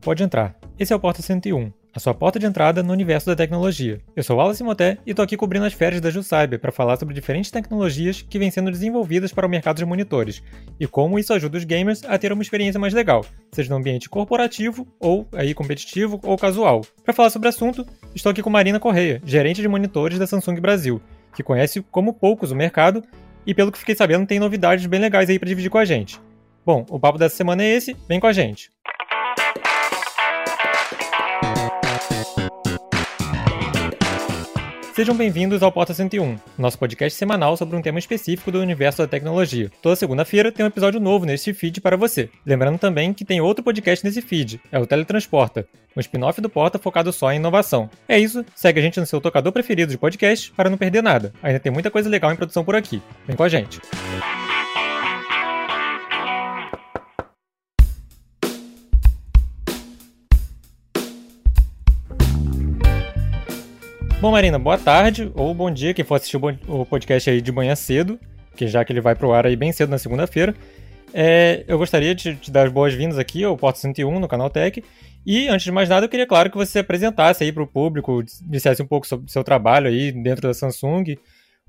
Pode entrar. Esse é o Porta 101, a sua porta de entrada no universo da tecnologia. Eu sou Wallace Moté e tô aqui cobrindo as férias da JustCyber para falar sobre diferentes tecnologias que vêm sendo desenvolvidas para o mercado de monitores e como isso ajuda os gamers a ter uma experiência mais legal, seja no ambiente corporativo ou aí competitivo ou casual. Para falar sobre o assunto, estou aqui com Marina Correia, gerente de monitores da Samsung Brasil, que conhece como poucos o mercado e pelo que fiquei sabendo tem novidades bem legais aí para dividir com a gente. Bom, o papo dessa semana é esse, vem com a gente. Sejam bem-vindos ao Porta 101, nosso podcast semanal sobre um tema específico do universo da tecnologia. Toda segunda-feira tem um episódio novo neste feed para você. Lembrando também que tem outro podcast nesse feed, é o Teletransporta, um spin-off do Porta focado só em inovação. É isso, segue a gente no seu tocador preferido de podcast para não perder nada. Ainda tem muita coisa legal em produção por aqui. Vem com a gente. Bom, Marina, boa tarde ou bom dia, quem for assistir o podcast aí de manhã cedo, que já que ele vai pro ar aí bem cedo na segunda-feira. É, eu gostaria de te dar as boas-vindas aqui ao Porto 101 no canal Tech. E, antes de mais nada, eu queria, claro, que você se apresentasse aí para o público, dissesse um pouco sobre o seu trabalho aí dentro da Samsung,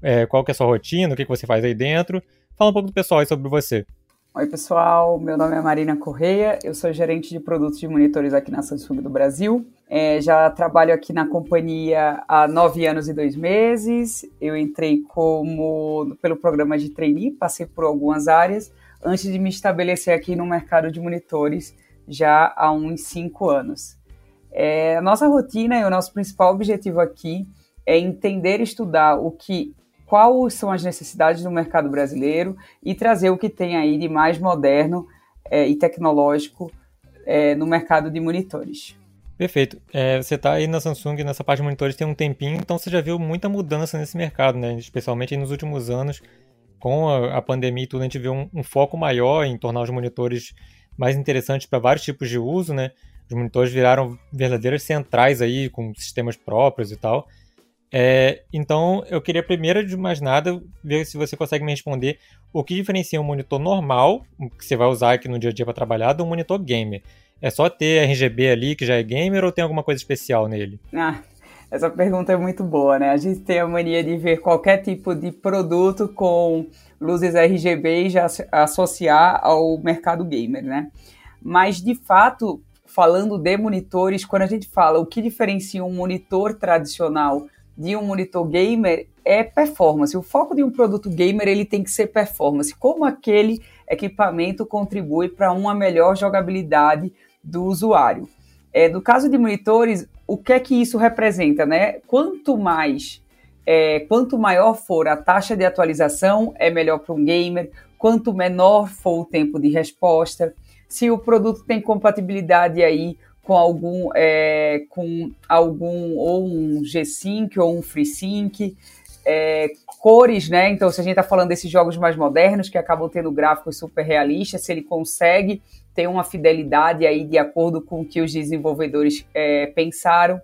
é, qual que é a sua rotina, o que, que você faz aí dentro. Fala um pouco do pessoal aí sobre você. Oi, pessoal. Meu nome é Marina Correia, eu sou gerente de produtos de monitores aqui na Samsung do Brasil. É, já trabalho aqui na companhia há nove anos e dois meses. Eu entrei como pelo programa de trainee, passei por algumas áreas, antes de me estabelecer aqui no mercado de monitores já há uns cinco anos. É, a nossa rotina e o nosso principal objetivo aqui é entender e estudar o que quais são as necessidades do mercado brasileiro e trazer o que tem aí de mais moderno é, e tecnológico é, no mercado de monitores. Perfeito. É, você está aí na Samsung, nessa parte de monitores, tem um tempinho, então você já viu muita mudança nesse mercado, né? Especialmente nos últimos anos, com a, a pandemia e tudo, a gente vê um, um, foco maior em tornar os monitores mais interessantes para vários tipos de uso, né? Os monitores viraram verdadeiras centrais aí, com sistemas próprios e tal. É, então, eu queria primeiro de mais nada ver se você consegue me responder o que diferencia um monitor normal, que você vai usar aqui no dia a dia para trabalhar, de um monitor gamer. É só ter RGB ali que já é gamer ou tem alguma coisa especial nele? Ah, essa pergunta é muito boa, né? A gente tem a mania de ver qualquer tipo de produto com luzes RGB e já associar ao mercado gamer, né? Mas de fato, falando de monitores, quando a gente fala o que diferencia um monitor tradicional de um monitor gamer é performance. O foco de um produto gamer ele tem que ser performance. Como aquele equipamento contribui para uma melhor jogabilidade do usuário. É, no caso de monitores, o que é que isso representa, né? Quanto mais, é, quanto maior for a taxa de atualização, é melhor para um gamer. Quanto menor for o tempo de resposta, se o produto tem compatibilidade aí com algum, é, com algum ou um G-Sync ou um FreeSync, é, cores, né? Então, se a gente está falando desses jogos mais modernos que acabam tendo gráficos super realistas, se ele consegue ter uma fidelidade aí de acordo com o que os desenvolvedores é, pensaram.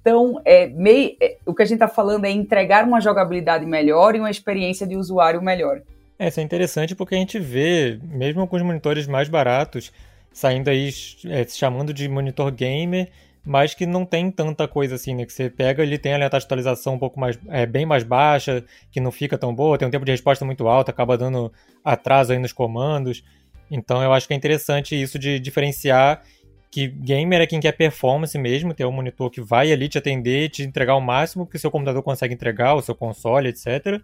Então, é, meio, é, o que a gente está falando é entregar uma jogabilidade melhor e uma experiência de usuário melhor. É, isso é interessante porque a gente vê, mesmo com os monitores mais baratos, saindo aí é, se chamando de monitor gamer, mas que não tem tanta coisa assim, né? Que você pega, ele tem a taxa de atualização um pouco mais, é, bem mais baixa, que não fica tão boa, tem um tempo de resposta muito alto, acaba dando atraso aí nos comandos. Então eu acho que é interessante isso de diferenciar que gamer é quem quer performance mesmo, ter um monitor que vai ali te atender, te entregar o máximo que o seu computador consegue entregar, o seu console, etc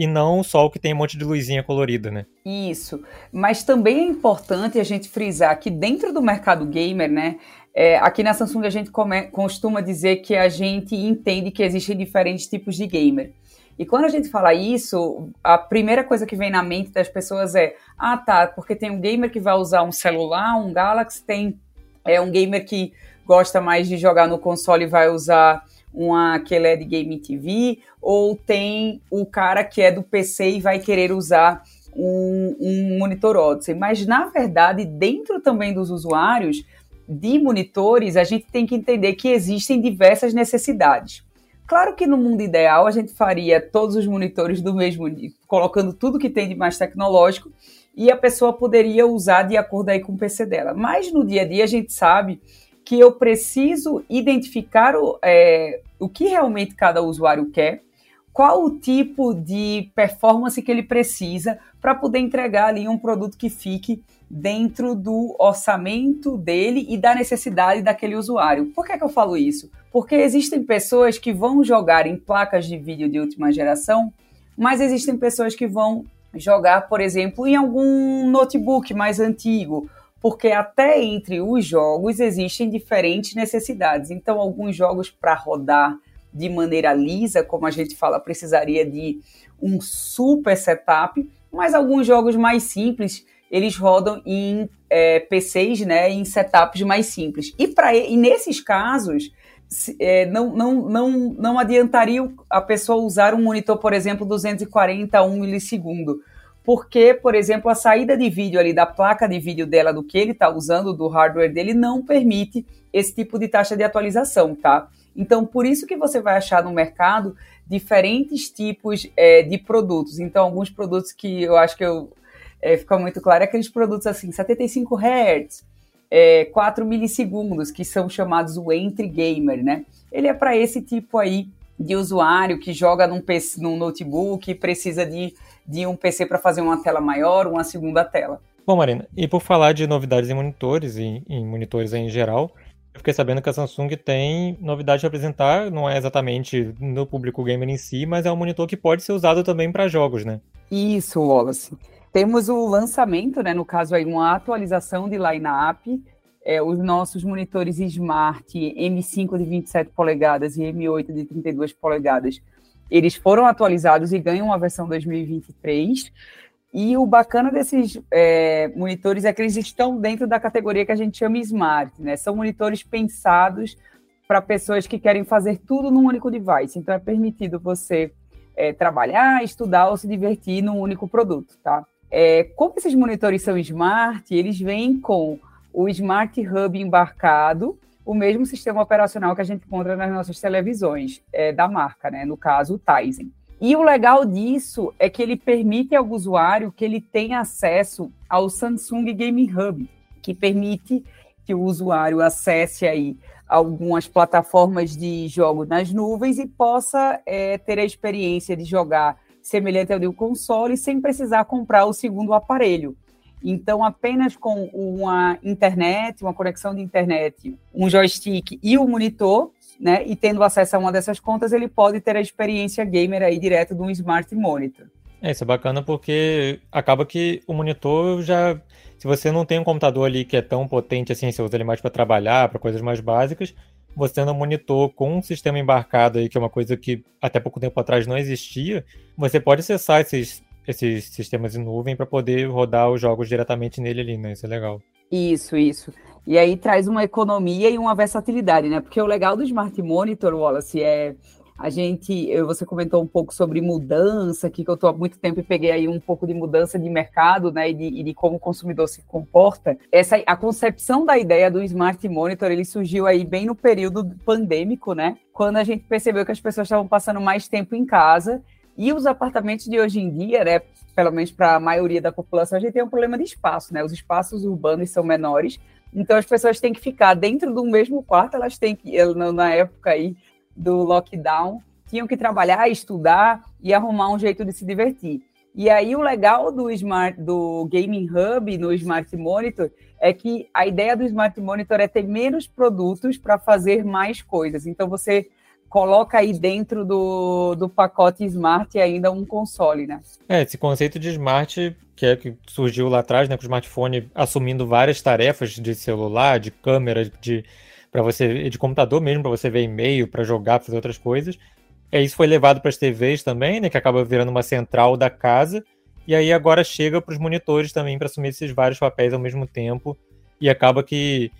e não só o que tem um monte de luzinha colorida, né? Isso. Mas também é importante a gente frisar que dentro do mercado gamer, né? É, aqui na Samsung a gente come, costuma dizer que a gente entende que existem diferentes tipos de gamer. E quando a gente fala isso, a primeira coisa que vem na mente das pessoas é: ah, tá, porque tem um gamer que vai usar um celular, um Galaxy, tem é um gamer que gosta mais de jogar no console e vai usar uma que é de Game TV, ou tem o cara que é do PC e vai querer usar um, um monitor Odyssey. Mas, na verdade, dentro também dos usuários de monitores, a gente tem que entender que existem diversas necessidades. Claro que no mundo ideal a gente faria todos os monitores do mesmo, colocando tudo que tem de mais tecnológico e a pessoa poderia usar de acordo aí com o PC dela. Mas no dia a dia a gente sabe que eu preciso identificar o, é, o que realmente cada usuário quer, qual o tipo de performance que ele precisa para poder entregar ali um produto que fique dentro do orçamento dele e da necessidade daquele usuário. Por que, é que eu falo isso? Porque existem pessoas que vão jogar em placas de vídeo de última geração, mas existem pessoas que vão jogar, por exemplo, em algum notebook mais antigo, porque até entre os jogos existem diferentes necessidades. Então, alguns jogos para rodar de maneira lisa, como a gente fala, precisaria de um super setup, mas alguns jogos mais simples eles rodam em é, PCs, né, em setups mais simples. E, pra, e nesses casos, é, não, não, não, não adiantaria a pessoa usar um monitor, por exemplo, 240 a 1 milissegundo. Porque, por exemplo, a saída de vídeo ali da placa de vídeo dela, do que ele está usando, do hardware dele, não permite esse tipo de taxa de atualização, tá? Então, por isso que você vai achar no mercado diferentes tipos é, de produtos. Então, alguns produtos que eu acho que eu é, fica muito claro, é aqueles produtos assim, 75 Hz, é, 4 milissegundos, que são chamados o entry gamer, né? Ele é para esse tipo aí de usuário que joga num, PC, num notebook e precisa de, de um PC para fazer uma tela maior, uma segunda tela. Bom, Marina, e por falar de novidades em monitores e em monitores em geral, eu fiquei sabendo que a Samsung tem novidade de apresentar, não é exatamente no público gamer em si, mas é um monitor que pode ser usado também para jogos, né? Isso, Wallace. Temos o lançamento, né, no caso aí uma atualização de line-up, é, os nossos monitores Smart M5 de 27 polegadas e M8 de 32 polegadas, eles foram atualizados e ganham uma versão 2023. E o bacana desses é, monitores é que eles estão dentro da categoria que a gente chama Smart, né? São monitores pensados para pessoas que querem fazer tudo num único device. Então é permitido você é, trabalhar, estudar ou se divertir num único produto, tá? É, como esses monitores são smart, eles vêm com o Smart Hub embarcado, o mesmo sistema operacional que a gente encontra nas nossas televisões é, da marca, né? no caso o Tizen. E o legal disso é que ele permite ao usuário que ele tenha acesso ao Samsung Gaming Hub, que permite que o usuário acesse aí algumas plataformas de jogo nas nuvens e possa é, ter a experiência de jogar semelhante ao de um console sem precisar comprar o segundo aparelho. Então, apenas com uma internet, uma conexão de internet, um joystick e o um monitor, né, e tendo acesso a uma dessas contas, ele pode ter a experiência gamer aí direto de um smart monitor. É, isso é bacana porque acaba que o monitor já. Se você não tem um computador ali que é tão potente assim, você usa ele mais para trabalhar, para coisas mais básicas, você no monitor com um sistema embarcado aí, que é uma coisa que até pouco tempo atrás não existia, você pode acessar esses, esses sistemas em nuvem para poder rodar os jogos diretamente nele ali, né? Isso é legal. Isso, isso. E aí traz uma economia e uma versatilidade, né? Porque o legal do Smart Monitor, Wallace, é a gente, você comentou um pouco sobre mudança, que eu estou há muito tempo e peguei aí um pouco de mudança de mercado, né, e de, e de, como o consumidor se comporta. Essa, a concepção da ideia do Smart Monitor, ele surgiu aí bem no período pandêmico, né, quando a gente percebeu que as pessoas estavam passando mais tempo em casa e os apartamentos de hoje em dia, né, pelo menos para a maioria da população, a gente tem um problema de espaço, né, os espaços urbanos são menores, então as pessoas têm que ficar dentro do mesmo quarto, elas têm que, na época aí, do lockdown, tinham que trabalhar, estudar e arrumar um jeito de se divertir. E aí o legal do Smart do Gaming Hub no Smart Monitor é que a ideia do Smart Monitor é ter menos produtos para fazer mais coisas. Então você coloca aí dentro do, do pacote Smart ainda um console, né? É, esse conceito de Smart, que é que surgiu lá atrás, né, com o smartphone assumindo várias tarefas de celular, de câmera, de para você de computador mesmo, para você ver e-mail, para jogar, fazer outras coisas. É, isso foi levado para as TVs também, né, que acaba virando uma central da casa. E aí agora chega para os monitores também para assumir esses vários papéis ao mesmo tempo. E acaba que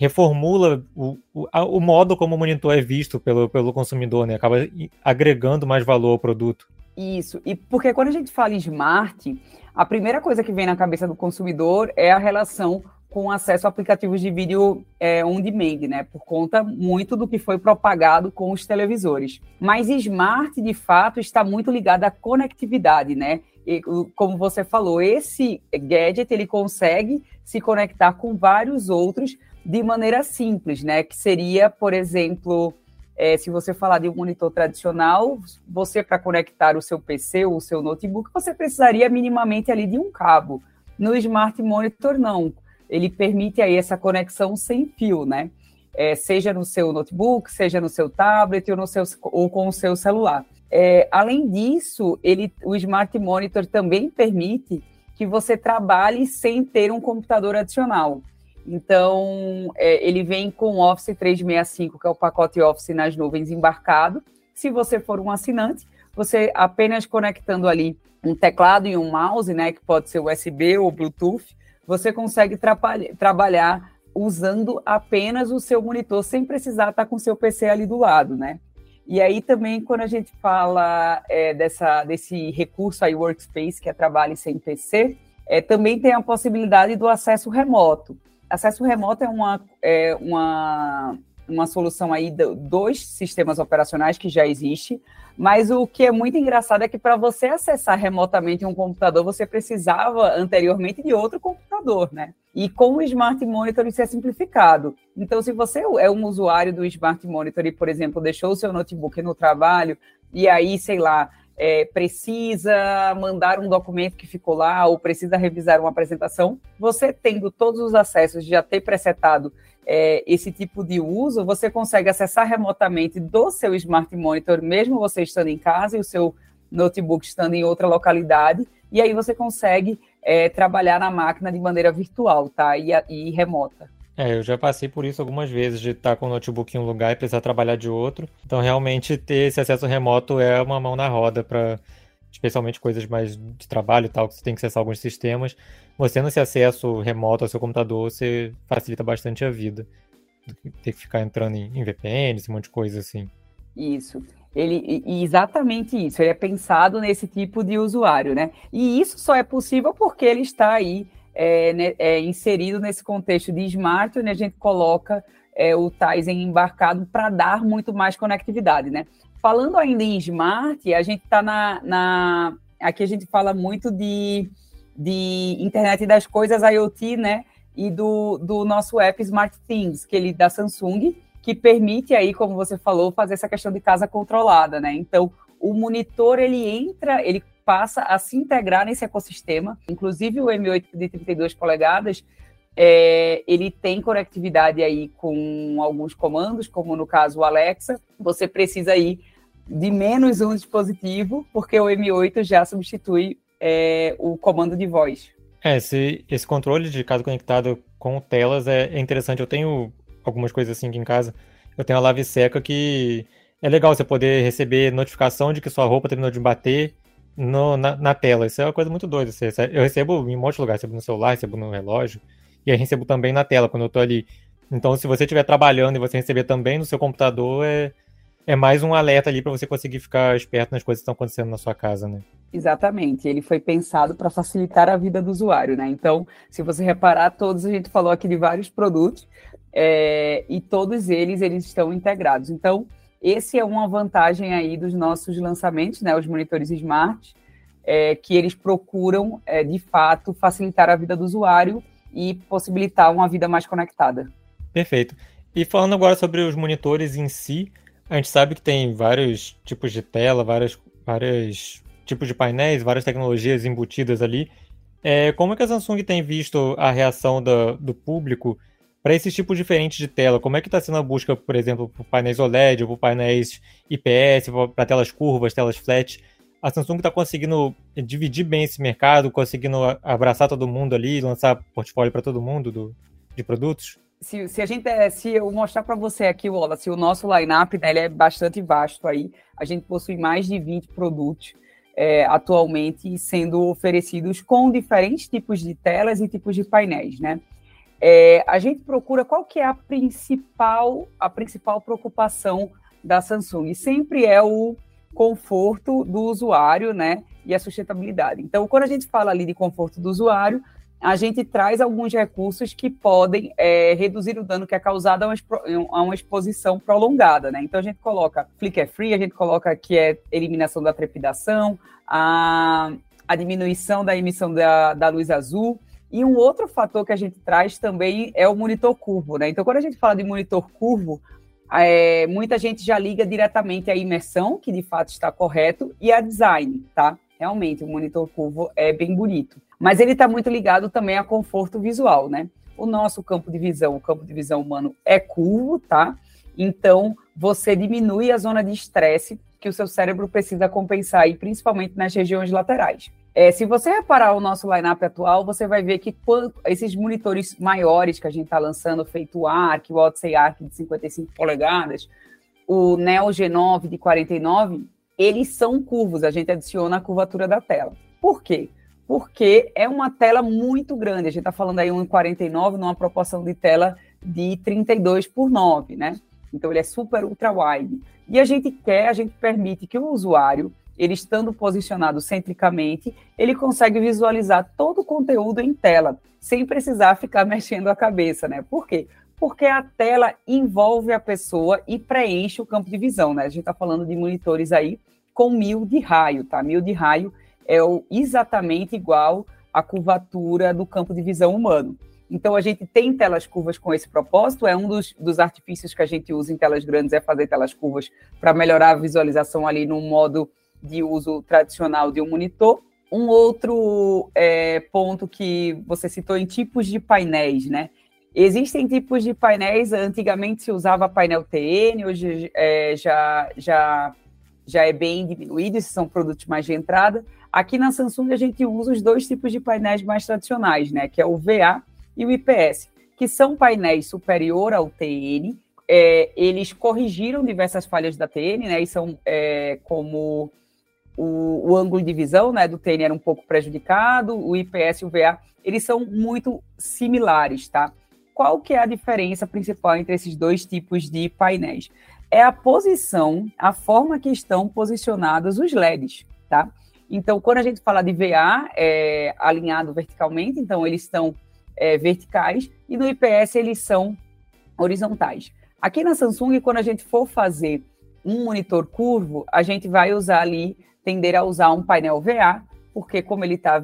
reformula o, o, o, modo como o monitor é visto pelo, pelo consumidor, né? Acaba agregando mais valor ao produto. Isso, e porque quando a gente fala em smart, a primeira coisa que vem na cabeça do consumidor é a relação com acesso a aplicativos de vídeo é, on demand, né? Por conta muito do que foi propagado com os televisores. Mas smart, de fato, está muito ligado à conectividade, né? E, como você falou, esse gadget ele consegue se conectar com vários outros de maneira simples, né? Que seria, por exemplo, é, se você falar de um monitor tradicional, você para conectar o seu PC ou o seu notebook, você precisaria minimamente ali de um cabo. No Smart Monitor, não. Ele permite aí essa conexão sem fio, né? É, seja no seu notebook, seja no seu tablet ou, no seu, ou com o seu celular. É, além disso, ele, o Smart Monitor também permite que você trabalhe sem ter um computador adicional. Então, é, ele vem com o Office 365, que é o pacote Office nas nuvens embarcado. Se você for um assinante, você apenas conectando ali um teclado e um mouse, né, que pode ser USB ou Bluetooth, você consegue trabalhar usando apenas o seu monitor, sem precisar estar com o seu PC ali do lado, né? E aí também, quando a gente fala é, dessa, desse recurso aí, Workspace, que é trabalho sem PC, é, também tem a possibilidade do acesso remoto. Acesso remoto é uma, é uma, uma solução aí de dois sistemas operacionais que já existe, mas o que é muito engraçado é que para você acessar remotamente um computador, você precisava anteriormente de outro computador, né? E com o Smart Monitor isso é simplificado. Então, se você é um usuário do Smart Monitor e, por exemplo, deixou o seu notebook no trabalho, e aí, sei lá, é, precisa mandar um documento que ficou lá ou precisa revisar uma apresentação, você tendo todos os acessos, já ter presetado é, esse tipo de uso, você consegue acessar remotamente do seu Smart Monitor, mesmo você estando em casa e o seu notebook estando em outra localidade, e aí você consegue é, trabalhar na máquina de maneira virtual, tá? E, e remota. É, eu já passei por isso algumas vezes, de estar com o notebook em um lugar e precisar trabalhar de outro. Então, realmente, ter esse acesso remoto é uma mão na roda para, especialmente coisas mais de trabalho e tal, que você tem que acessar alguns sistemas. Você tendo esse acesso remoto ao seu computador, você facilita bastante a vida. Ter que ficar entrando em, em VPN, esse monte de coisa assim. Isso. Ele, exatamente isso. Ele é pensado nesse tipo de usuário, né? E isso só é possível porque ele está aí é, né, é, inserido nesse contexto de smart, a gente coloca é, o Tizen embarcado para dar muito mais conectividade, né? Falando ainda em smart, a gente está na, na, Aqui a gente fala muito de, de internet das coisas, IoT, né? E do, do nosso app Smart Things, que ele da Samsung, que permite aí, como você falou, fazer essa questão de casa controlada, né? Então, o monitor ele entra, ele passa a se integrar nesse ecossistema. Inclusive o M8 de 32 polegadas, é, ele tem conectividade aí com alguns comandos, como no caso o Alexa. Você precisa ir de menos um dispositivo, porque o M8 já substitui é, o comando de voz. É, esse, esse controle de casa conectado com telas é, é interessante. Eu tenho algumas coisas assim aqui em casa. Eu tenho a lave seca que é legal você poder receber notificação de que sua roupa terminou de bater no, na, na, tela. Isso é uma coisa muito doida. Eu recebo em um monte de lugar, recebo no celular, recebo no relógio, e aí recebo também na tela quando eu tô ali. Então, se você estiver trabalhando e você receber também no seu computador, é, é mais um alerta ali para você conseguir ficar esperto nas coisas que estão acontecendo na sua casa, né? Exatamente. Ele foi pensado para facilitar a vida do usuário, né? Então, se você reparar, todos a gente falou aqui de vários produtos é, e todos eles eles estão integrados. Então, esse é uma vantagem aí dos nossos lançamentos, né, os monitores smart, é, que eles procuram, é, de fato, facilitar a vida do usuário e possibilitar uma vida mais conectada. Perfeito. E falando agora sobre os monitores em si, a gente sabe que tem vários tipos de tela, vários, tipos de painéis, várias tecnologias embutidas ali. É, como é que a Samsung tem visto a reação do, do público para esses tipos diferentes de tela, como é que está sendo a busca, por exemplo, por painéis OLED, por painéis IPS, para telas curvas, telas flat? A Samsung está conseguindo dividir bem esse mercado, conseguindo abraçar todo mundo ali, lançar portfólio para todo mundo do, de produtos? Se, se, a gente é, se eu mostrar para você aqui, Wallace, o nosso line-up né, é bastante vasto aí. A gente possui mais de 20 produtos é, atualmente sendo oferecidos com diferentes tipos de telas e tipos de painéis, né? É, a gente procura qual que é a principal, a principal preocupação da Samsung. Sempre é o conforto do usuário, né? E a sustentabilidade. Então, quando a gente fala ali de conforto do usuário, a gente traz alguns recursos que podem é, reduzir o dano que é causado a uma, a uma, exposição prolongada, né? Então a gente coloca flicker free, a gente coloca que é eliminação da trepidação, a, a diminuição da emissão da, da luz azul. E um outro fator que a gente traz também é o monitor curvo, né? Então, quando a gente fala de monitor curvo, é, muita gente já liga diretamente à imersão, que de fato está correto, e a design, tá? Realmente, o monitor curvo é bem bonito. Mas ele está muito ligado também a conforto visual, né? O nosso campo de visão, o campo de visão humano é curvo, tá? Então, você diminui a zona de estresse que o seu cérebro precisa compensar, e principalmente nas regiões laterais. É, se você reparar o nosso line-up atual, você vai ver que quando, esses monitores maiores que a gente está lançando, feito o ARC, o Odyssey ARC de 55 polegadas, o Neo G9 de 49, eles são curvos, a gente adiciona a curvatura da tela. Por quê? Porque é uma tela muito grande, a gente está falando aí 1,49 numa proporção de tela de 32 por 9, né? Então ele é super ultra wide. E a gente quer, a gente permite que o usuário, ele estando posicionado centricamente, ele consegue visualizar todo o conteúdo em tela, sem precisar ficar mexendo a cabeça, né? Por quê? Porque a tela envolve a pessoa e preenche o campo de visão, né? A gente está falando de monitores aí com mil de raio, tá? Mil de raio é o, exatamente igual à curvatura do campo de visão humano. Então, a gente tem telas curvas com esse propósito, é um dos, dos artifícios que a gente usa em telas grandes, é fazer telas curvas para melhorar a visualização ali no modo de uso tradicional de um monitor. Um outro é, ponto que você citou em tipos de painéis, né? Existem tipos de painéis, antigamente se usava painel TN, hoje é, já, já já é bem diminuído, esses são produtos mais de entrada. Aqui na Samsung a gente usa os dois tipos de painéis mais tradicionais, né? Que é o VA e o IPS, que são painéis superior ao TN. É, eles corrigiram diversas falhas da TN, né? E são é, como o, o, ângulo de visão né, do TN era um pouco prejudicado, o IPS e o VA, eles são muito similares, tá? Qual que é a diferença principal entre esses dois tipos de painéis? é a posição, a forma que estão posicionados os LEDs, tá? Então, quando a gente fala de VA, é alinhado verticalmente, então eles estão é, verticais, e no IPS eles são horizontais. Aqui na Samsung, quando a gente for fazer um monitor curvo, a gente vai usar ali, tender a usar um painel VA, porque como ele está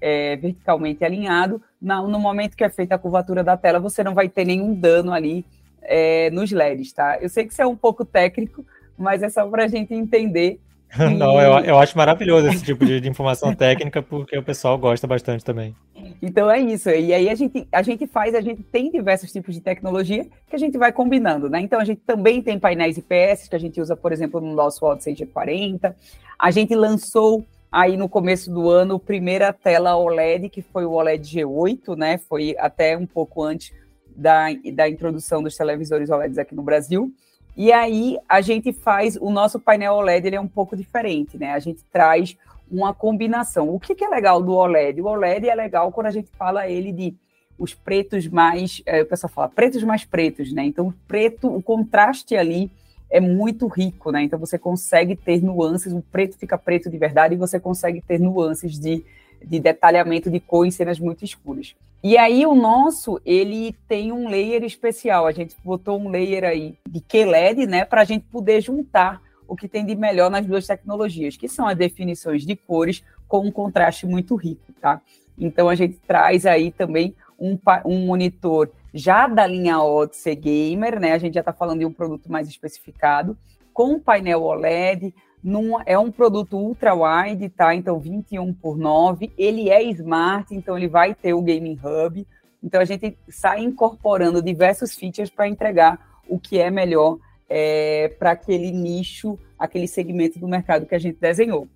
é, verticalmente alinhado, no momento que é feita a curvatura da tela, você não vai ter nenhum dano ali é, nos LEDs, tá? Eu sei que isso é um pouco técnico, mas é só para a gente entender. Não, eu, eu acho maravilhoso esse tipo de, de, informação técnica, porque o pessoal gosta bastante também. Então é isso. E aí a gente, a gente faz, a gente tem diversos tipos de tecnologia que a gente vai combinando, né? Então a gente também tem painéis IPS que a gente usa, por exemplo, no nosso Odyssey G40. A gente lançou aí no começo do ano a primeira tela OLED, que foi o OLED G8, né? Foi até um pouco antes da, da introdução dos televisores OLEDs aqui no Brasil. E aí a gente faz o nosso painel OLED, ele é um pouco diferente, né? A gente traz uma combinação. O que, que é legal do OLED? O OLED é legal quando a gente fala ele de os pretos mais, é, o pessoal fala pretos mais pretos, né? Então, o preto, o contraste ali é muito rico, né? Então você consegue ter nuances, o preto fica preto de verdade e você consegue ter nuances de de detalhamento de cor em cenas muito escuras. E aí o nosso, ele tem um layer especial. A gente botou um layer aí de QLED, né, para a gente poder juntar o que tem de melhor nas duas tecnologias, que são as definições de cores com um contraste muito rico, tá? Então a gente traz aí também um, um monitor já da linha Odyssey Gamer, né? A gente já está falando de um produto mais especificado, com painel OLED, num, é um produto ultra wide, tá? Então 21 por 9. Ele é smart, então ele vai ter o Gaming Hub. Então a gente sai incorporando diversos features para entregar o que é melhor é, para aquele nicho, aquele segmento do mercado que a gente desenhou.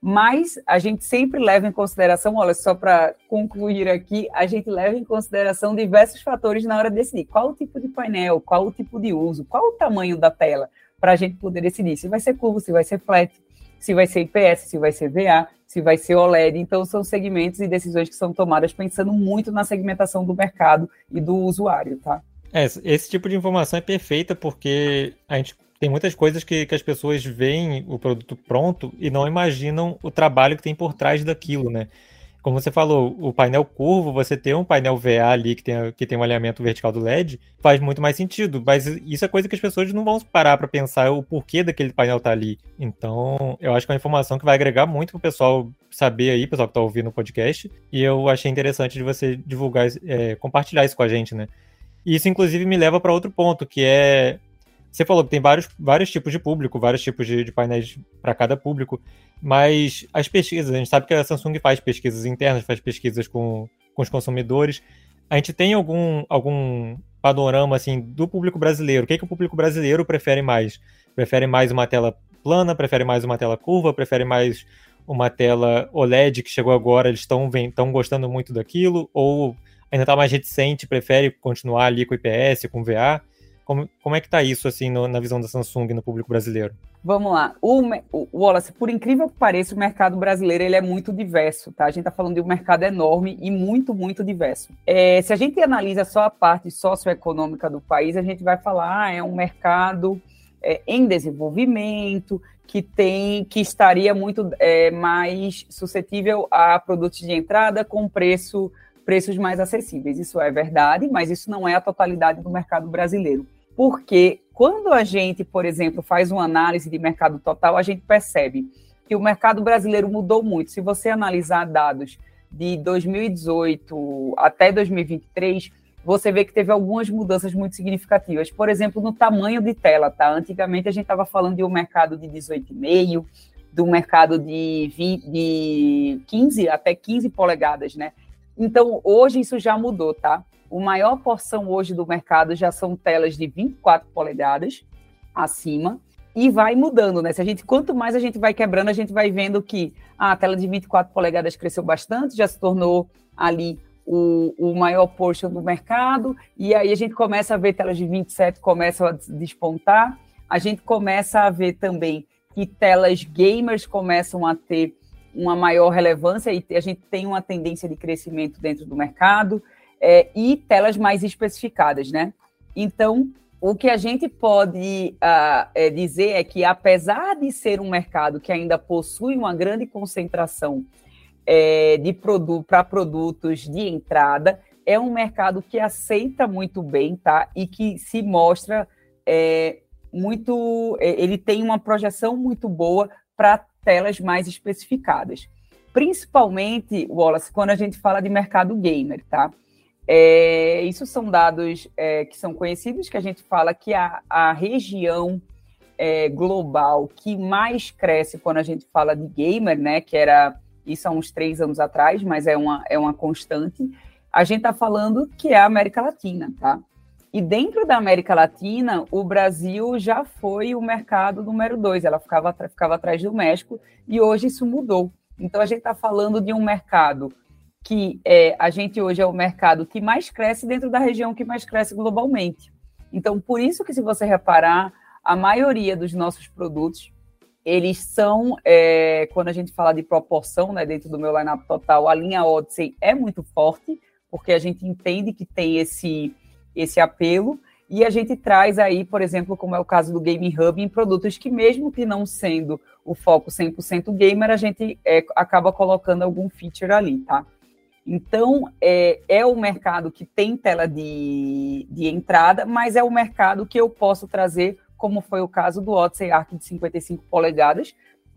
Mas a gente sempre leva em consideração, olha, só para concluir aqui, a gente leva em consideração diversos fatores na hora de decidir qual o tipo de painel, qual o tipo de uso, qual o tamanho da tela para a gente poder decidir se vai ser curvo, se vai ser flat, se vai ser IPS, se vai ser VA, se vai ser OLED. Então, são segmentos e decisões que são tomadas pensando muito na segmentação do mercado e do usuário, tá? É, esse tipo de informação é perfeita porque a gente tem muitas coisas que, que as pessoas veem o produto pronto e não imaginam o trabalho que tem por trás daquilo, né? Como você falou, o painel curvo, você ter um painel VA ali que tem, que tem um alinhamento vertical do LED, faz muito mais sentido. Mas isso é coisa que as pessoas não vão parar para pensar o porquê daquele painel tá ali. Então, eu acho que é uma informação que vai agregar muito pro pessoal saber aí, pessoal que tá ouvindo o podcast. E eu achei interessante de você divulgar, é, compartilhar isso com a gente, né? Isso, inclusive, me leva para outro ponto, que é você falou que tem vários, vários tipos de público, vários tipos de, de painéis para cada público, mas as pesquisas, a gente sabe que a Samsung faz pesquisas internas, faz pesquisas com, com os consumidores. A gente tem algum, algum panorama assim do público brasileiro? O que, é que o público brasileiro prefere mais? Prefere mais uma tela plana? Prefere mais uma tela curva? Prefere mais uma tela OLED que chegou agora? Eles estão gostando muito daquilo? Ou ainda está mais reticente? Prefere continuar ali com IPS, com VA? Como, como é que está isso assim no, na visão da Samsung no público brasileiro? Vamos lá. O, o, Wallace, por incrível que pareça, o mercado brasileiro ele é muito diverso, tá? A gente está falando de um mercado enorme e muito, muito diverso. É, se a gente analisa só a parte socioeconômica do país, a gente vai falar, ah, é um mercado é, em desenvolvimento, que tem, que estaria muito é, mais suscetível a produtos de entrada com preço, preços mais acessíveis. Isso é verdade, mas isso não é a totalidade do mercado brasileiro. Porque quando a gente, por exemplo, faz uma análise de mercado total, a gente percebe que o mercado brasileiro mudou muito. Se você analisar dados de 2018 até 2023, você vê que teve algumas mudanças muito significativas. Por exemplo, no tamanho de tela, tá? Antigamente a gente estava falando de um mercado de 18,5, do mercado de, 20, de 15 até 15 polegadas, né? Então, hoje isso já mudou, tá? O maior porção hoje do mercado já são telas de 24 polegadas acima e vai mudando, né? Se a gente, quanto mais a gente vai quebrando, a gente vai vendo que ah, a tela de 24 polegadas cresceu bastante, já se tornou ali o, o maior portion do mercado, e aí a gente começa a ver telas de 27 começam a despontar, a gente começa a ver também que telas gamers começam a ter uma maior relevância e a gente tem uma tendência de crescimento dentro do mercado é, e telas mais especificadas, né? Então, o que a gente pode uh, é, dizer é que, apesar de ser um mercado que ainda possui uma grande concentração é, de produto para produtos de entrada, é um mercado que aceita muito bem, tá? E que se mostra é, muito. É, ele tem uma projeção muito boa para telas mais especificadas. Principalmente, Wallace, quando a gente fala de mercado gamer, tá? É, isso são dados é, que são conhecidos, que a gente fala que a, a região é, global que mais cresce quando a gente fala de gamer, né, que era isso há uns três anos atrás, mas é uma, é uma constante, a gente está falando que é a América Latina, tá? E dentro da América Latina, o Brasil já foi o mercado número dois, ela ficava, ficava atrás do México, e hoje isso mudou. Então a gente está falando de um mercado que é, a gente hoje é o mercado que mais cresce dentro da região que mais cresce globalmente. Então, por isso que se você reparar, a maioria dos nossos produtos, eles são, é, quando a gente fala de proporção, né, dentro do meu lineup total, a linha Odyssey é muito forte, porque a gente entende que tem esse, esse apelo, e a gente traz aí, por exemplo, como é o caso do Game Hub, em produtos que, mesmo que não sendo o foco 100% gamer, a gente é, acaba colocando algum feature ali, tá? Então, é, é o mercado que tem tela de, de entrada, mas é o mercado que eu posso trazer, como foi o caso do Odyssey Arc de 55 polegadas,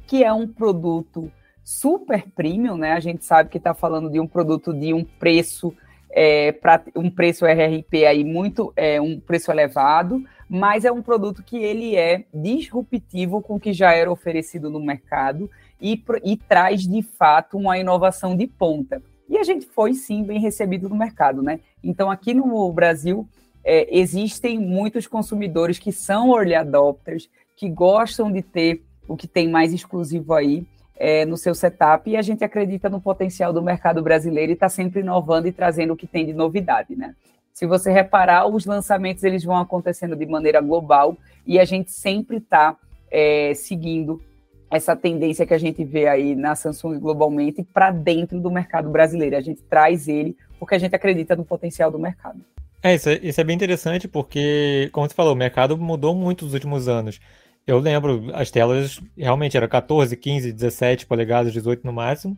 que é um produto super premium, né? A gente sabe que está falando de um produto de um preço é, um preço RRP aí muito é um preço elevado, mas é um produto que ele é disruptivo com o que já era oferecido no mercado e, e traz de fato uma inovação de ponta. E a gente foi sim bem recebido no mercado, né? Então aqui no Brasil é, existem muitos consumidores que são early adopters, que gostam de ter o que tem mais exclusivo aí é, no seu setup, e a gente acredita no potencial do mercado brasileiro e está sempre inovando e trazendo o que tem de novidade, né? Se você reparar, os lançamentos eles vão acontecendo de maneira global e a gente sempre está é, seguindo essa tendência que a gente vê aí na Samsung globalmente para dentro do mercado brasileiro. A gente traz ele porque a gente acredita no potencial do mercado. É, isso, é, isso é bem interessante porque, como você falou, o mercado mudou muito nos últimos anos. Eu lembro, as telas realmente eram 14, 15, 17 polegadas, 18 no máximo.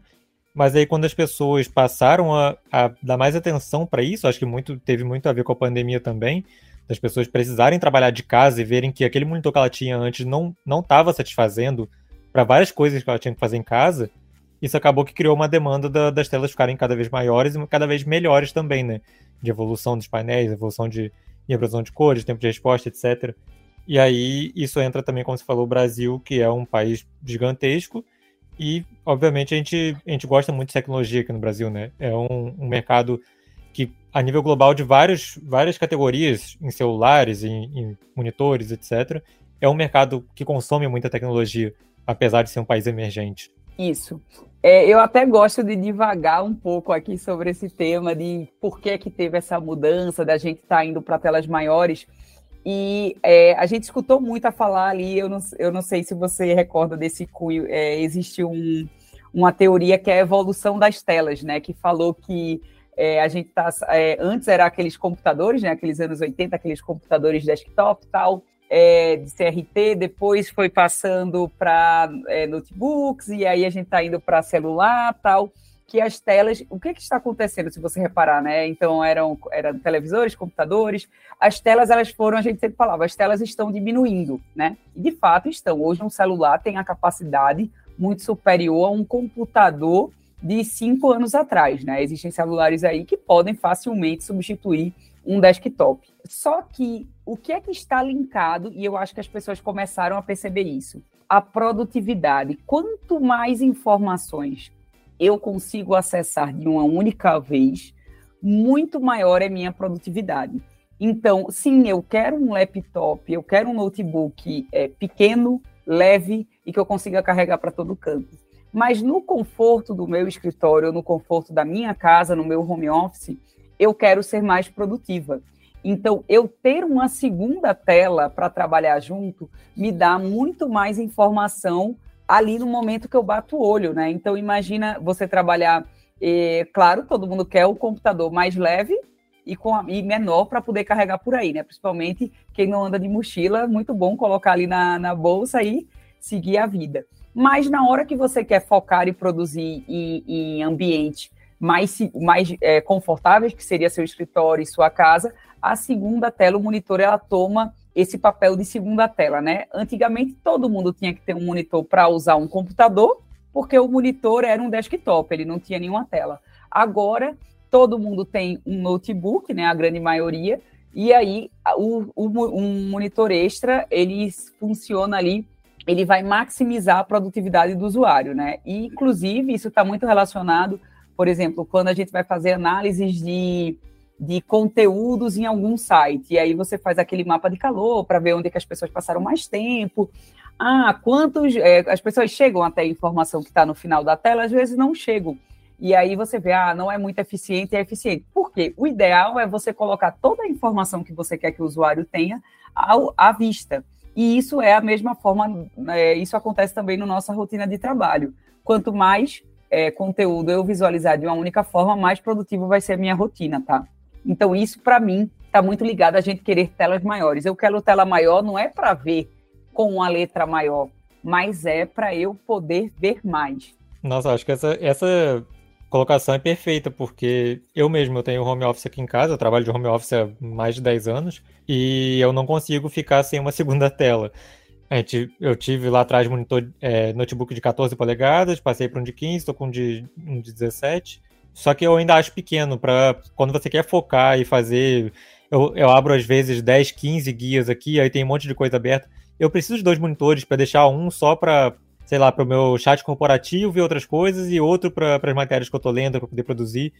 Mas aí quando as pessoas passaram a, a dar mais atenção para isso, acho que muito teve muito a ver com a pandemia também, das pessoas precisarem trabalhar de casa e verem que aquele monitor que ela tinha antes não não estava satisfazendo para várias coisas que ela tinha que fazer em casa, isso acabou que criou uma demanda da, das telas ficarem cada vez maiores e cada vez melhores também, né? De evolução dos painéis, evolução de reprodução de cores, tempo de resposta, etc. E aí isso entra também, como você falou, o Brasil, que é um país gigantesco, e obviamente a gente, a gente gosta muito de tecnologia aqui no Brasil, né? É um, um mercado que, a nível global, de vários, várias categorias, em celulares, em, em monitores, etc., é um mercado que consome muita tecnologia, apesar de ser um país emergente. Isso. É, eu até gosto de divagar um pouco aqui sobre esse tema de por que, que teve essa mudança da gente estar tá indo para telas maiores. E é, a gente escutou muito a falar ali, eu não, eu não sei se você recorda desse cunho, é, existe um, uma teoria que é a evolução das telas, né? Que falou que é, a gente tá. É, antes era aqueles computadores, né? Aqueles anos 80, aqueles computadores desktop e tal é, de CRT, depois foi passando para é, notebooks, e aí a gente está indo para celular tal, que as telas, o que, que está acontecendo, se você reparar, né? Então, eram, eram televisores, computadores, as telas, elas foram, a gente sempre falava, as telas estão diminuindo, né? E de fato estão. Hoje um celular tem a capacidade muito superior a um computador de cinco anos atrás, né? Existem celulares aí que podem facilmente substituir um desktop. Só que o que é que está linkado, e eu acho que as pessoas começaram a perceber isso? A produtividade. Quanto mais informações eu consigo acessar de uma única vez, muito maior é minha produtividade. Então, sim, eu quero um laptop, eu quero um notebook é, pequeno, leve e que eu consiga carregar para todo canto. Mas no conforto do meu escritório, no conforto da minha casa, no meu home office, eu quero ser mais produtiva. Então, eu ter uma segunda tela para trabalhar junto me dá muito mais informação ali no momento que eu bato o olho, né? Então, imagina você trabalhar, eh, claro, todo mundo quer o computador mais leve e, com a, e menor para poder carregar por aí, né? Principalmente quem não anda de mochila, muito bom colocar ali na, na bolsa e seguir a vida. Mas na hora que você quer focar e produzir em, em ambiente mais, mais é, confortáveis, que seria seu escritório e sua casa, a segunda tela, o monitor, ela toma esse papel de segunda tela, né? Antigamente todo mundo tinha que ter um monitor para usar um computador, porque o monitor era um desktop, ele não tinha nenhuma tela. Agora todo mundo tem um notebook, né? A grande maioria, e aí o, o, um monitor extra ele funciona ali, ele vai maximizar a produtividade do usuário, né? E inclusive isso está muito relacionado por exemplo, quando a gente vai fazer análises de, de conteúdos em algum site, e aí você faz aquele mapa de calor para ver onde é que as pessoas passaram mais tempo. Ah, quantos. É, as pessoas chegam até a informação que está no final da tela, às vezes não chegam. E aí você vê, ah, não é muito eficiente, é eficiente. Por quê? O ideal é você colocar toda a informação que você quer que o usuário tenha ao, à vista. E isso é a mesma forma, é, isso acontece também na nossa rotina de trabalho. Quanto mais é, conteúdo eu visualizar de uma única forma, mais produtivo vai ser a minha rotina, tá? Então, isso, para mim, está muito ligado a gente querer telas maiores. Eu quero tela maior não é para ver com uma letra maior, mas é para eu poder ver mais. Nossa, acho que essa, essa colocação é perfeita, porque eu mesmo eu tenho home office aqui em casa, eu trabalho de home office há mais de 10 anos, e eu não consigo ficar sem uma segunda tela. A gente, eu tive lá atrás monitor, é, notebook de 14 polegadas, passei para um de 15, estou com um de, um de 17. Só que eu ainda acho pequeno para quando você quer focar e fazer. Eu, eu abro às vezes 10, 15 guias aqui, aí tem um monte de coisa aberta. Eu preciso de dois monitores para deixar um só para, sei lá, para o meu chat corporativo ver outras coisas e outro para as matérias que eu estou lendo para poder produzir.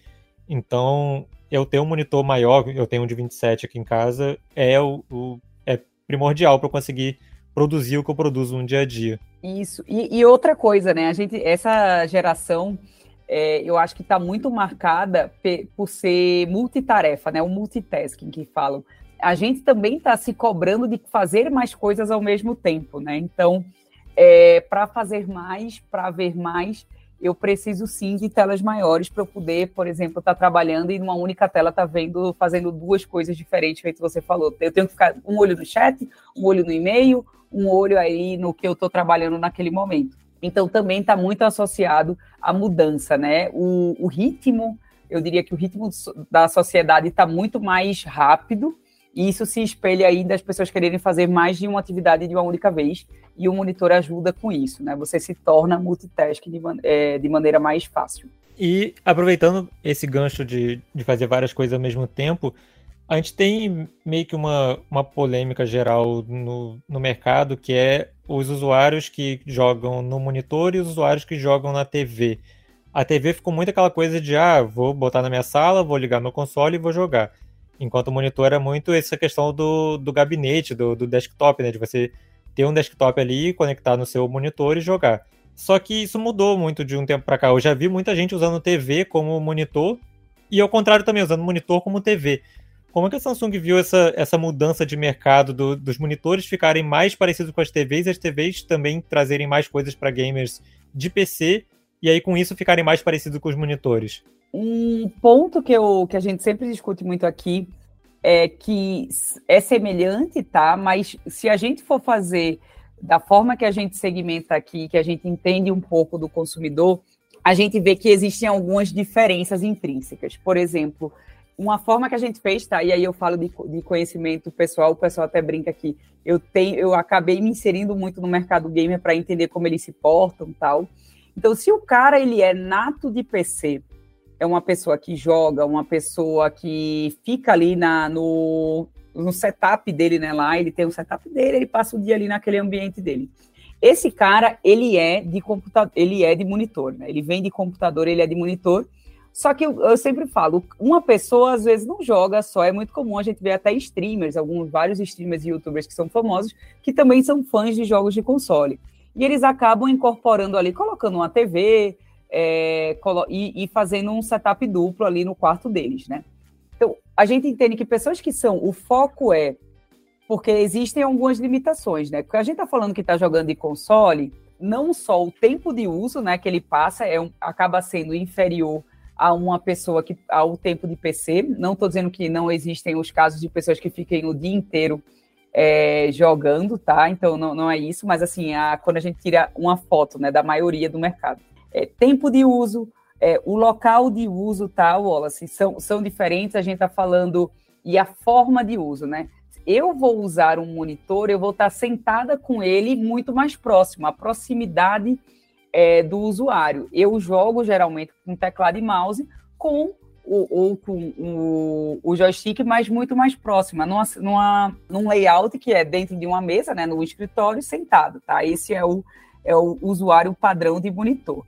Então, eu ter um monitor maior, eu tenho um de 27 aqui em casa, é o, o é primordial para eu conseguir produzir o que eu produzo no dia a dia. Isso. E, e outra coisa, né? A gente, essa geração, é, eu acho que está muito marcada por ser multitarefa, né? O multitasking que falam. A gente também está se cobrando de fazer mais coisas ao mesmo tempo, né? Então, é, para fazer mais, para ver mais, eu preciso sim de telas maiores para eu poder, por exemplo, estar tá trabalhando e numa única tela estar tá vendo, fazendo duas coisas diferentes, feito você falou. Eu tenho que ficar um olho no chat, um olho no e-mail, um olho aí no que eu estou trabalhando naquele momento. Então também está muito associado à mudança, né? O, o, ritmo, eu diria que o ritmo da sociedade está muito mais rápido, e isso se espelha aí das pessoas quererem fazer mais de uma atividade de uma única vez, e o monitor ajuda com isso, né? Você se torna multitasking de, é, de maneira mais fácil. E aproveitando esse gancho de, de fazer várias coisas ao mesmo tempo, a gente tem meio que uma, uma polêmica geral no, no mercado, que é os usuários que jogam no monitor e os usuários que jogam na TV. A TV ficou muito aquela coisa de, ah, vou botar na minha sala, vou ligar meu console e vou jogar. Enquanto o monitor é muito essa questão do, do gabinete, do, do desktop, né? De você ter um desktop ali, conectar no seu monitor e jogar. Só que isso mudou muito de um tempo para cá. Eu já vi muita gente usando TV como monitor e ao contrário também usando monitor como TV. Como é que a Samsung viu essa, essa mudança de mercado do, dos monitores ficarem mais parecidos com as TVs e as TVs também trazerem mais coisas para gamers de PC e aí com isso ficarem mais parecidos com os monitores? Um ponto que, eu, que a gente sempre discute muito aqui é que é semelhante, tá? Mas se a gente for fazer da forma que a gente segmenta aqui, que a gente entende um pouco do consumidor, a gente vê que existem algumas diferenças intrínsecas. Por exemplo, uma forma que a gente fez, tá? E aí eu falo de, de conhecimento pessoal, o pessoal até brinca que eu tenho, eu acabei me inserindo muito no mercado gamer para entender como eles se portam, tal. Então, se o cara ele é nato de PC, é uma pessoa que joga, uma pessoa que fica ali na, no, no setup dele, né? Lá ele tem um setup dele, ele passa o dia ali naquele ambiente dele. Esse cara, ele é de computador, ele é de monitor, né? Ele vem de computador, ele é de monitor só que eu, eu, sempre falo, uma pessoa às vezes não joga só, é muito comum a gente ver até streamers, alguns vários streamers e youtubers que são famosos, que também são fãs de jogos de console. E eles acabam incorporando ali, colocando uma TV é, e, e fazendo um setup duplo ali no quarto deles, né? Então, a gente entende que pessoas que são, o foco é, porque existem algumas limitações, né? Porque a gente tá falando que tá jogando de console, não só o tempo de uso, né, que ele passa é um, acaba sendo inferior a uma pessoa que ao tempo de PC. Não estou dizendo que não existem os casos de pessoas que fiquem o dia inteiro é, jogando, tá? Então não, não é isso, mas assim, a, quando a gente tira uma foto né, da maioria do mercado. É, tempo de uso, é, o local de uso, tá, Wallace, são, são diferentes, a gente está falando, e a forma de uso, né? Eu vou usar um monitor, eu vou estar sentada com ele muito mais próximo, a proximidade é, do usuário. Eu jogo geralmente com teclado e mouse com o, ou com o, o, joystick, mas muito mais próxima, numa, numa, num layout que é dentro de uma mesa, né, no escritório, sentado, tá? Esse é o, é o usuário padrão de monitor.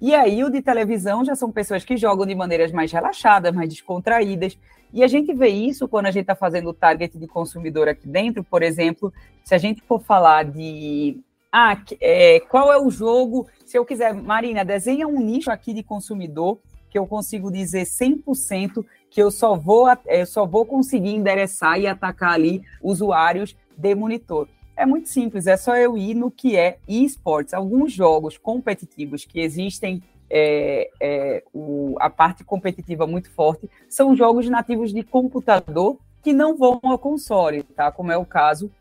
E aí, o de televisão já são pessoas que jogam de maneiras mais relaxadas, mais descontraídas. E a gente vê isso quando a gente está fazendo o target de consumidor aqui dentro, por exemplo, se a gente for falar de ah, é, qual é o jogo? Se eu quiser, Marina, desenha um nicho aqui de consumidor que eu consigo dizer 100% que eu só vou, eu só vou conseguir endereçar e atacar ali usuários de monitor. É muito simples, é só eu ir no que é esportes. Alguns jogos competitivos que existem, é, é, o, a parte competitiva muito forte, são jogos nativos de computador que não vão ao console, tá? Como é o caso,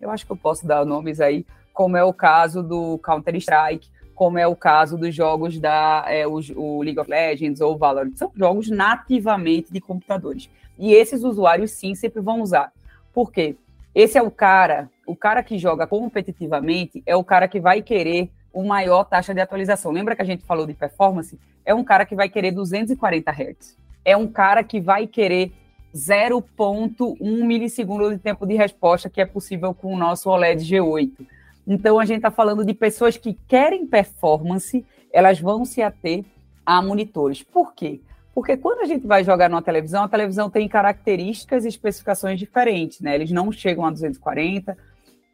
eu acho que eu posso dar nomes aí, como é o caso do Counter-Strike, como é o caso dos jogos da é, o, o, League of Legends ou Valorant. São jogos nativamente de computadores. E esses usuários, sim, sempre vão usar. Por quê? Esse é o cara, o cara que joga competitivamente é o cara que vai querer uma maior taxa de atualização. Lembra que a gente falou de performance? É um cara que vai querer 240 Hz. É um cara que vai querer 0.1 milissegundo de tempo de resposta, que é possível com o nosso OLED G8 então, a gente está falando de pessoas que querem performance, elas vão se ater a monitores. Por quê? Porque quando a gente vai jogar numa televisão, a televisão tem características e especificações diferentes, né? Eles não chegam a 240.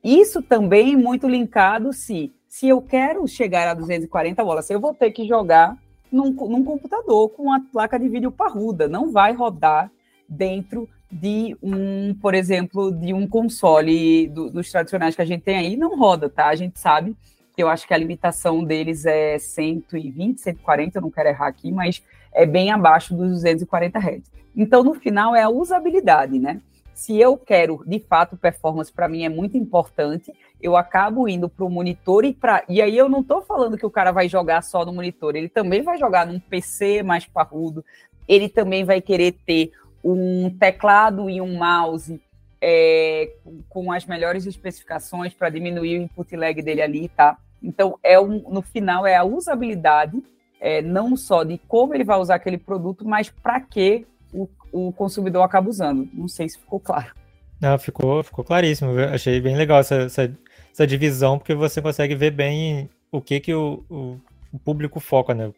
Isso também muito linkado se, se eu quero chegar a 240 bolas, eu vou ter que jogar num, num computador com uma placa de vídeo parruda. Não vai rodar dentro de um, por exemplo, de um console do, dos tradicionais que a gente tem aí, não roda, tá? A gente sabe que eu acho que a limitação deles é 120, 140, eu não quero errar aqui, mas é bem abaixo dos 240 Hz. Então, no final, é a usabilidade, né? se eu quero, de fato, performance para mim é muito importante, eu acabo indo para o monitor e para. E aí eu não estou falando que o cara vai jogar só no monitor, ele também vai jogar num PC mais parrudo, ele também vai querer ter um teclado e um mouse é, com as melhores especificações para diminuir o input lag dele ali, tá? Então, é um, no final, é a usabilidade, é, não só de como ele vai usar aquele produto, mas para que o, o consumidor acaba usando. Não sei se ficou claro. Não, ficou, ficou claríssimo. Eu achei bem legal essa, essa, essa, divisão, porque você consegue ver bem o que, que o, o, o público foca, né?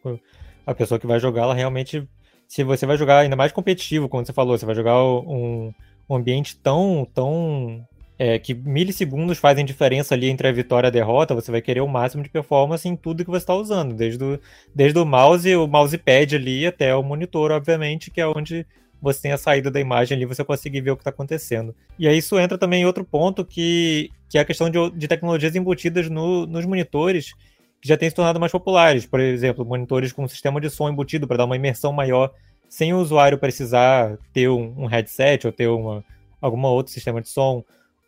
A pessoa que vai jogar, ela realmente. Se você vai jogar ainda mais competitivo, como você falou, você vai jogar um, um ambiente tão, tão é, que milissegundos fazem diferença ali entre a vitória e a derrota, você vai querer o máximo de performance em tudo que você está usando, desde o, desde o mouse, o mousepad ali até o monitor, obviamente, que é onde você tem a saída da imagem ali, você consegue ver o que está acontecendo. E aí isso entra também em outro ponto, que, que é a questão de, de tecnologias embutidas no, nos monitores, que já têm se tornado mais populares. Por exemplo, monitores com sistema de som embutido para dar uma imersão maior, sem o usuário precisar ter um, um headset ou ter uma, algum outro sistema de som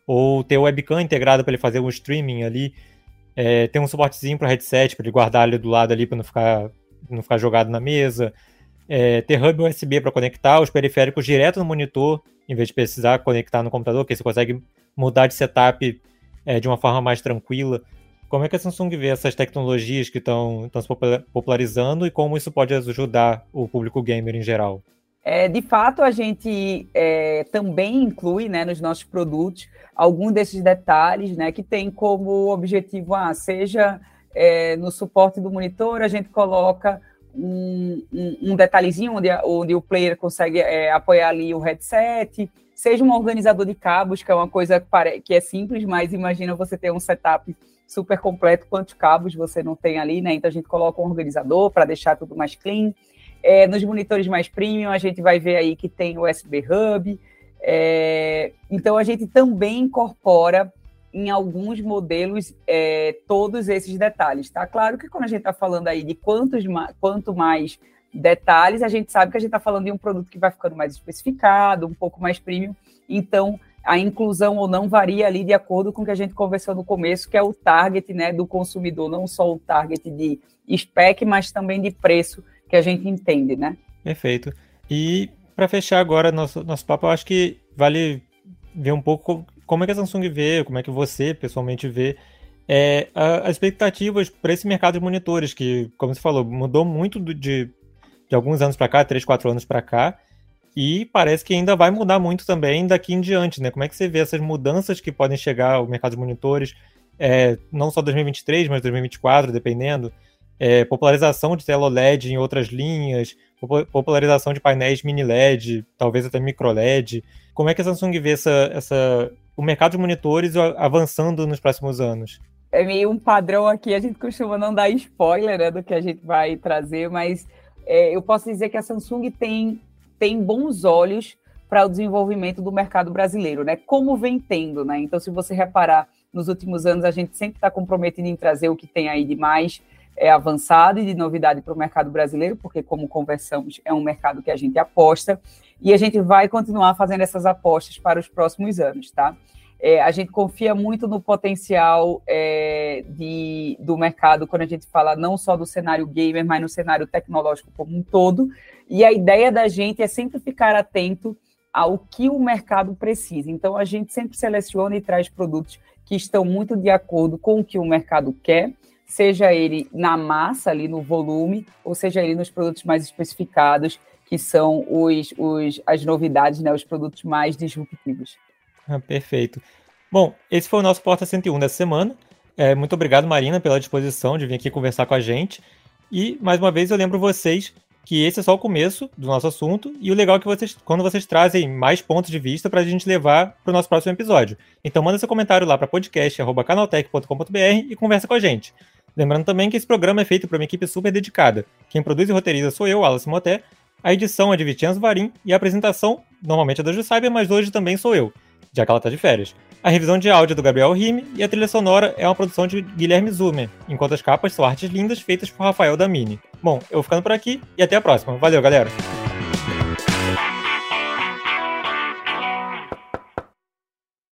ou ter o webcam integrado para ele fazer um streaming ali, é, ter um suportezinho para headset para ele guardar ali do lado ali para não ficar não ficar jogado na mesa, é, ter hub USB para conectar os periféricos direto no monitor, em vez de precisar conectar no computador, que você consegue mudar de setup é, de uma forma mais tranquila. Como é que a Samsung vê essas tecnologias que estão se popularizando e como isso pode ajudar o público gamer em geral? É, de fato, a gente é, também inclui né, nos nossos produtos alguns desses detalhes né, que tem como objetivo, ah, seja é, no suporte do monitor, a gente coloca um, um, um detalhezinho onde, onde, o player consegue é, apoiar ali o headset, seja um organizador de cabos, que é uma coisa que é simples, mas imagina você ter um setup super completo, quantos cabos você não tem ali, né? Então a gente coloca um organizador para deixar tudo mais clean. É, nos monitores mais premium, a gente vai ver aí que tem USB Hub. É, então, a gente também incorpora em alguns modelos é, todos esses detalhes, tá? Claro que quando a gente está falando aí de quantos, quanto mais detalhes, a gente sabe que a gente está falando de um produto que vai ficando mais especificado, um pouco mais premium. Então, a inclusão ou não varia ali de acordo com o que a gente conversou no começo, que é o target né, do consumidor, não só o target de spec, mas também de preço que a gente entende, né? Perfeito. E para fechar agora nosso, nosso papo, eu acho que vale ver um pouco como é que a Samsung vê, como é que você pessoalmente vê é, as expectativas para esse mercado de monitores, que, como você falou, mudou muito de, de alguns anos para cá, 3, 4 anos para cá, e parece que ainda vai mudar muito também daqui em diante, né? Como é que você vê essas mudanças que podem chegar ao mercado de monitores, é, não só 2023, mas 2024, dependendo é, popularização de tela OLED em outras linhas, popularização de painéis mini LED, talvez até micro LED. Como é que a Samsung vê essa, essa, o mercado de monitores avançando nos próximos anos? É meio um padrão aqui, a gente costuma não dar spoiler né, do que a gente vai trazer, mas é, eu posso dizer que a Samsung tem, tem bons olhos para o desenvolvimento do mercado brasileiro, né? Como vem tendo, né? Então, se você reparar, nos últimos anos a gente sempre está comprometido em trazer o que tem aí de mais é, avançado e de novidade para o mercado brasileiro, porque, como conversamos, é um mercado que a gente aposta e a gente vai continuar fazendo essas apostas para os próximos anos, tá? É, a gente confia muito no potencial é, de, do mercado quando a gente fala não só do cenário gamer, mas no cenário tecnológico como um todo. E a ideia da gente é sempre ficar atento ao que o mercado precisa. Então, a gente sempre seleciona e traz produtos que estão muito de acordo com o que o mercado quer seja ele na massa, ali no volume, ou seja ele nos produtos mais especificados, que são os, os, as novidades, né, os produtos mais disruptivos. Ah, perfeito. Bom, esse foi o nosso Porta 101 dessa semana. É, muito obrigado, Marina, pela disposição de vir aqui conversar com a gente. E, mais uma vez, eu lembro vocês que esse é só o começo do nosso assunto e o legal é que vocês, quando vocês trazem mais pontos de vista para a gente levar para o nosso próximo episódio. Então manda seu comentário lá para podcast@canaltech.com.br e conversa com a gente. Lembrando também que esse programa é feito por uma equipe super dedicada. Quem produz e roteiriza sou eu, Wallace Moté, a edição é de Vicenzo Varim e a apresentação normalmente é da Jussaiba, mas hoje também sou eu, já que ela está de férias. A revisão de áudio é do Gabriel Rime e a trilha sonora é uma produção de Guilherme Zumer, enquanto as capas são artes lindas feitas por Rafael Damini. Bom, eu vou ficando por aqui e até a próxima. Valeu, galera!